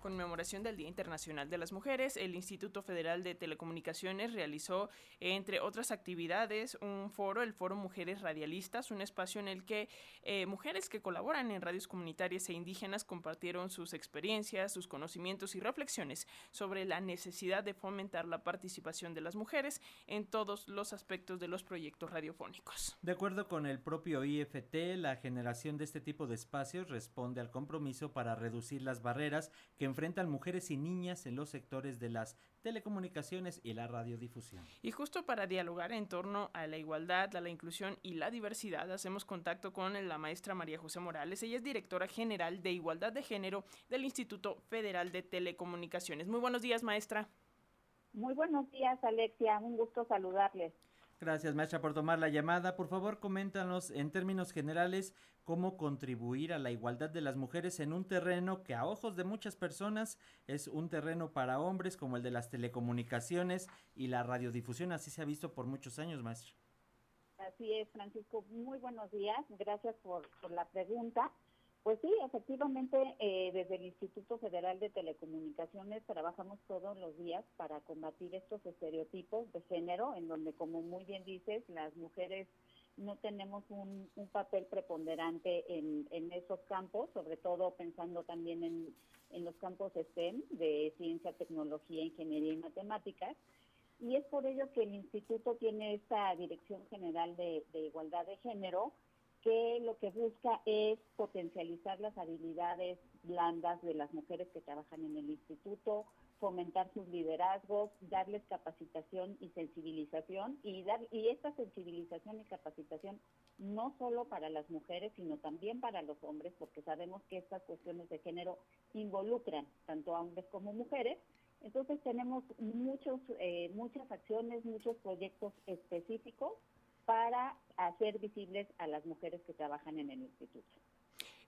conmemoración del Día Internacional de las Mujeres, el Instituto Federal de Telecomunicaciones realizó, entre otras actividades, un foro, el Foro Mujeres Radialistas, un espacio en el que eh, mujeres que colaboran en radios comunitarias e indígenas compartieron sus experiencias, sus conocimientos y reflexiones sobre la necesidad de fomentar la participación de las mujeres en todos los aspectos de los proyectos radiofónicos. De acuerdo con el propio IFT, la generación de este tipo de espacios responde al compromiso para reducir las barreras que enfrentan mujeres y niñas en los sectores de las telecomunicaciones y la radiodifusión. Y justo para dialogar en torno a la igualdad, a la inclusión y la diversidad, hacemos contacto con la maestra María José Morales. Ella es directora general de Igualdad de Género del Instituto Federal de Telecomunicaciones. Muy buenos días, maestra. Muy buenos días, Alexia. Un gusto saludarles. Gracias, maestra, por tomar la llamada. Por favor, coméntanos en términos generales cómo contribuir a la igualdad de las mujeres en un terreno que a ojos de muchas personas es un terreno para hombres como el de las telecomunicaciones y la radiodifusión. Así se ha visto por muchos años, maestra. Así es, Francisco. Muy buenos días. Gracias por, por la pregunta. Pues sí, efectivamente, eh, desde el Instituto Federal de Telecomunicaciones trabajamos todos los días para combatir estos estereotipos de género, en donde, como muy bien dices, las mujeres no tenemos un, papel preponderante en, esos campos, sobre todo pensando también en, los campos STEM, de ciencia, tecnología, ingeniería y matemáticas. Y es por ello que el instituto tiene esta Dirección General de Igualdad de Género, que lo que busca es potencializar las habilidades blandas de las mujeres que trabajan en el instituto, fomentar sus liderazgos, darles capacitación y sensibilización y dar y esta sensibilización y capacitación no solo para las mujeres sino también para los hombres porque sabemos que estas cuestiones de género involucran tanto a hombres como mujeres. Entonces tenemos muchos eh, muchas acciones muchos proyectos específicos para hacer visibles a las mujeres que trabajan en el instituto.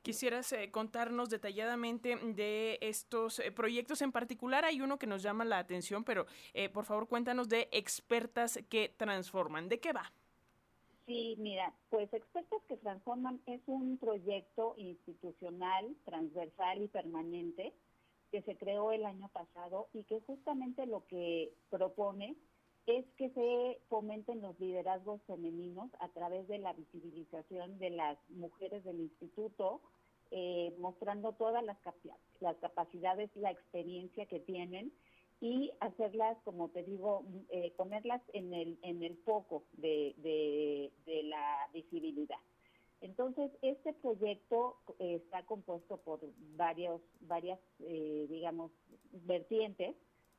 Quisieras eh, contarnos detalladamente de estos eh, proyectos en particular. Hay uno que nos llama la atención, pero eh, por favor cuéntanos de expertas que transforman. ¿De qué va? Sí, mira, pues Expertas que Transforman es un proyecto institucional, transversal y permanente que se creó el año pasado y que justamente lo que propone es que se fomenten los liderazgos femeninos a través de la visibilización de las mujeres del instituto, eh, mostrando todas las, las capacidades, la experiencia que tienen y hacerlas, como te digo, eh, ponerlas en el, en el foco de, de, la visibilidad. Entonces, este proyecto eh, está compuesto por varios, varias, digamos, vertientes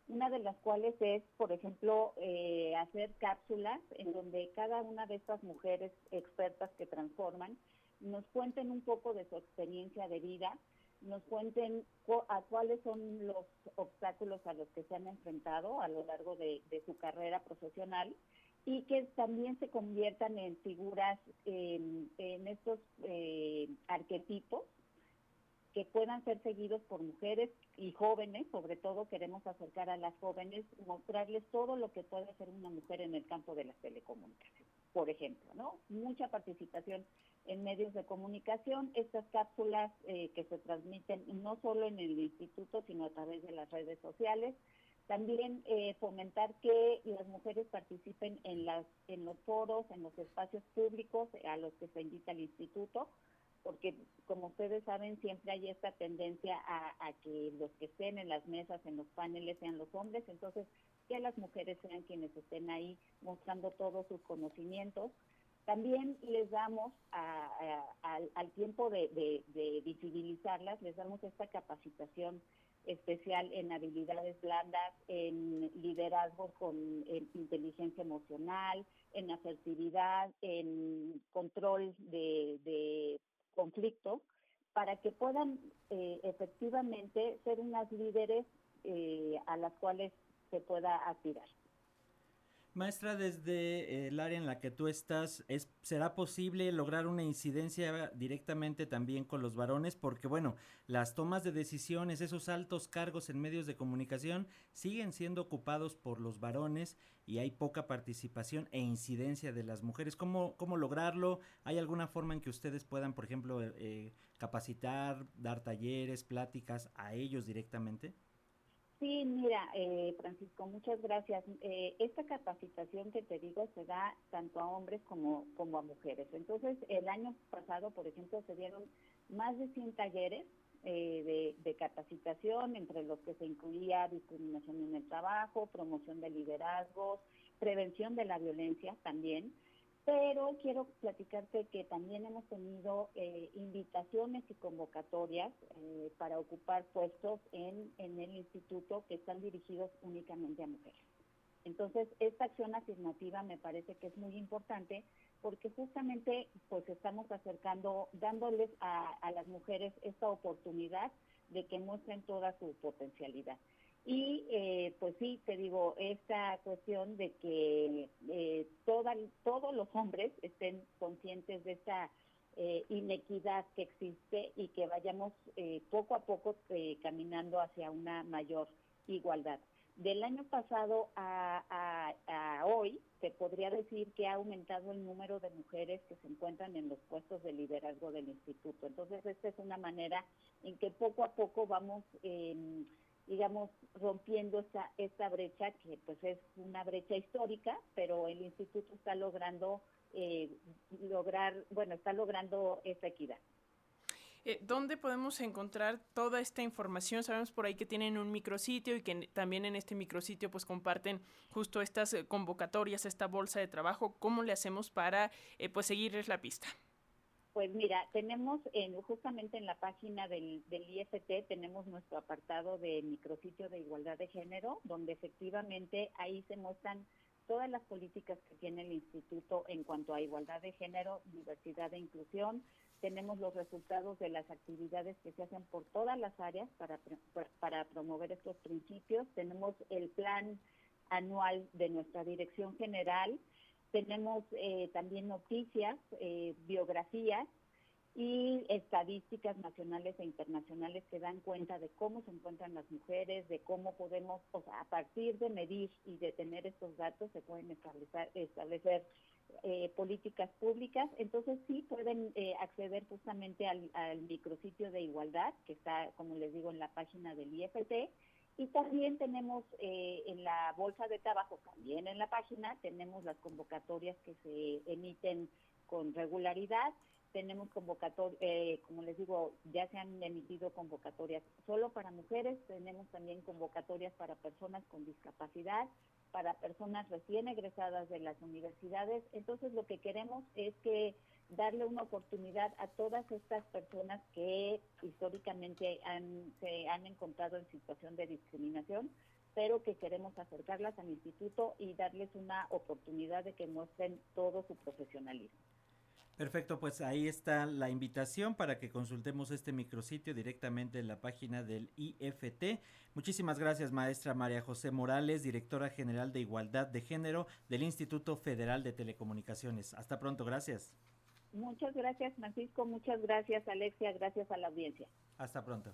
una de las cuales es, por ejemplo, eh, hacer cápsulas en donde cada una de estas mujeres expertas que transforman nos cuenten un poco de su experiencia de vida, nos cuenten a cuáles son los obstáculos a los que se han enfrentado a lo largo de, su carrera profesional y que también se conviertan en figuras en, estos eh, arquetipos que puedan ser seguidos por mujeres y jóvenes, sobre todo queremos acercar a las jóvenes, mostrarles todo lo que puede hacer una mujer en el campo de las telecomunicaciones, por ejemplo, ¿no? Mucha participación en medios de comunicación, estas cápsulas eh, que se transmiten no solo en el instituto, sino a través de las redes sociales, también eh, fomentar que las mujeres participen en, las, en los foros, en los espacios públicos a los que se invita el instituto, porque como ustedes saben siempre hay esta tendencia a, que los que estén en las mesas, en los paneles sean los hombres, entonces que las mujeres sean quienes estén ahí mostrando todos sus conocimientos. También les damos al tiempo de, visibilizarlas, les damos esta capacitación especial en habilidades blandas, en liderazgo con inteligencia emocional, en asertividad, en control de conflicto para que puedan eh, efectivamente ser unas líderes eh, a las cuales se pueda aspirar. Maestra, desde el área en la que tú estás, ¿es, ¿será posible lograr una incidencia directamente también con los varones? Porque, bueno, las tomas de decisiones, esos altos cargos en medios de comunicación siguen siendo ocupados por los varones y hay poca participación e incidencia de las mujeres. ¿Cómo, cómo lograrlo? ¿Hay alguna forma en que ustedes puedan, por ejemplo, eh, capacitar, dar talleres, pláticas a ellos directamente? Sí, mira, eh, Francisco, muchas gracias. Eh, esta capacitación que te digo se da tanto a hombres como, como a mujeres. Entonces, el año pasado, por ejemplo, se dieron más de 100 talleres eh, de, capacitación, entre los que se incluía discriminación en el trabajo, promoción de liderazgos, prevención de la violencia también. Pero quiero platicarte que también hemos tenido eh, invitaciones y convocatorias eh, para ocupar puestos en, en el instituto que están dirigidos únicamente a mujeres. Entonces, esta acción afirmativa me parece que es muy importante porque justamente pues estamos acercando, dándoles a, a las mujeres esta oportunidad de que muestren toda su potencialidad. Y eh, pues sí, te digo, esta cuestión de que eh, todos los hombres estén conscientes de esta eh, inequidad que existe y que vayamos eh, poco a poco caminando hacia una mayor igualdad. Del año pasado a, a, hoy, te podría decir que ha aumentado el número de mujeres que se encuentran en los puestos de liderazgo del instituto. Entonces, esta es una manera en que poco a poco vamos digamos, rompiendo esta, esta brecha que pues es una brecha histórica, pero el instituto está logrando eh, lograr, bueno, está logrando esta equidad. Eh, ¿Dónde podemos encontrar toda esta información? Sabemos por ahí que tienen un micrositio y que también en este micrositio pues comparten justo estas eh, convocatorias, esta bolsa de trabajo. ¿Cómo le hacemos para pues seguirles la pista? Pues mira, tenemos en, justamente en la página del, del, IFT, tenemos nuestro apartado de micrositio de igualdad de género, donde efectivamente ahí se muestran todas las políticas que tiene el instituto en cuanto a igualdad de género, diversidad e inclusión. Tenemos los resultados de las actividades que se hacen por todas las áreas para, para promover estos principios. Tenemos el plan anual de nuestra dirección general tenemos eh, también noticias, eh, biografías y estadísticas nacionales e internacionales que dan cuenta de cómo se encuentran las mujeres, de cómo podemos, o sea, a partir de medir y de tener estos datos se pueden establecer, establecer eh, políticas públicas. Entonces sí pueden acceder justamente al, al micrositio de igualdad que está, como les digo, en la página del IFT y también tenemos eh, en la bolsa de trabajo, también en la página, tenemos las convocatorias que se emiten con regularidad. Tenemos convocatorias, eh, como les digo, ya se han emitido convocatorias solo para mujeres, tenemos también convocatorias para personas con discapacidad, para personas recién egresadas de las universidades. Entonces lo que queremos es que darle una oportunidad a todas estas personas que históricamente se han encontrado en situación de discriminación, pero que queremos acercarlas al instituto y darles una oportunidad de que muestren todo su profesionalismo. Perfecto, pues ahí está la invitación para que consultemos este micrositio directamente en la página del IFT. Muchísimas gracias, maestra María José Morales, directora general de Igualdad de Género del Instituto Federal de Telecomunicaciones. Hasta pronto, gracias. Muchas gracias, Francisco. Muchas gracias, Alexia. Gracias a la audiencia. Hasta pronto.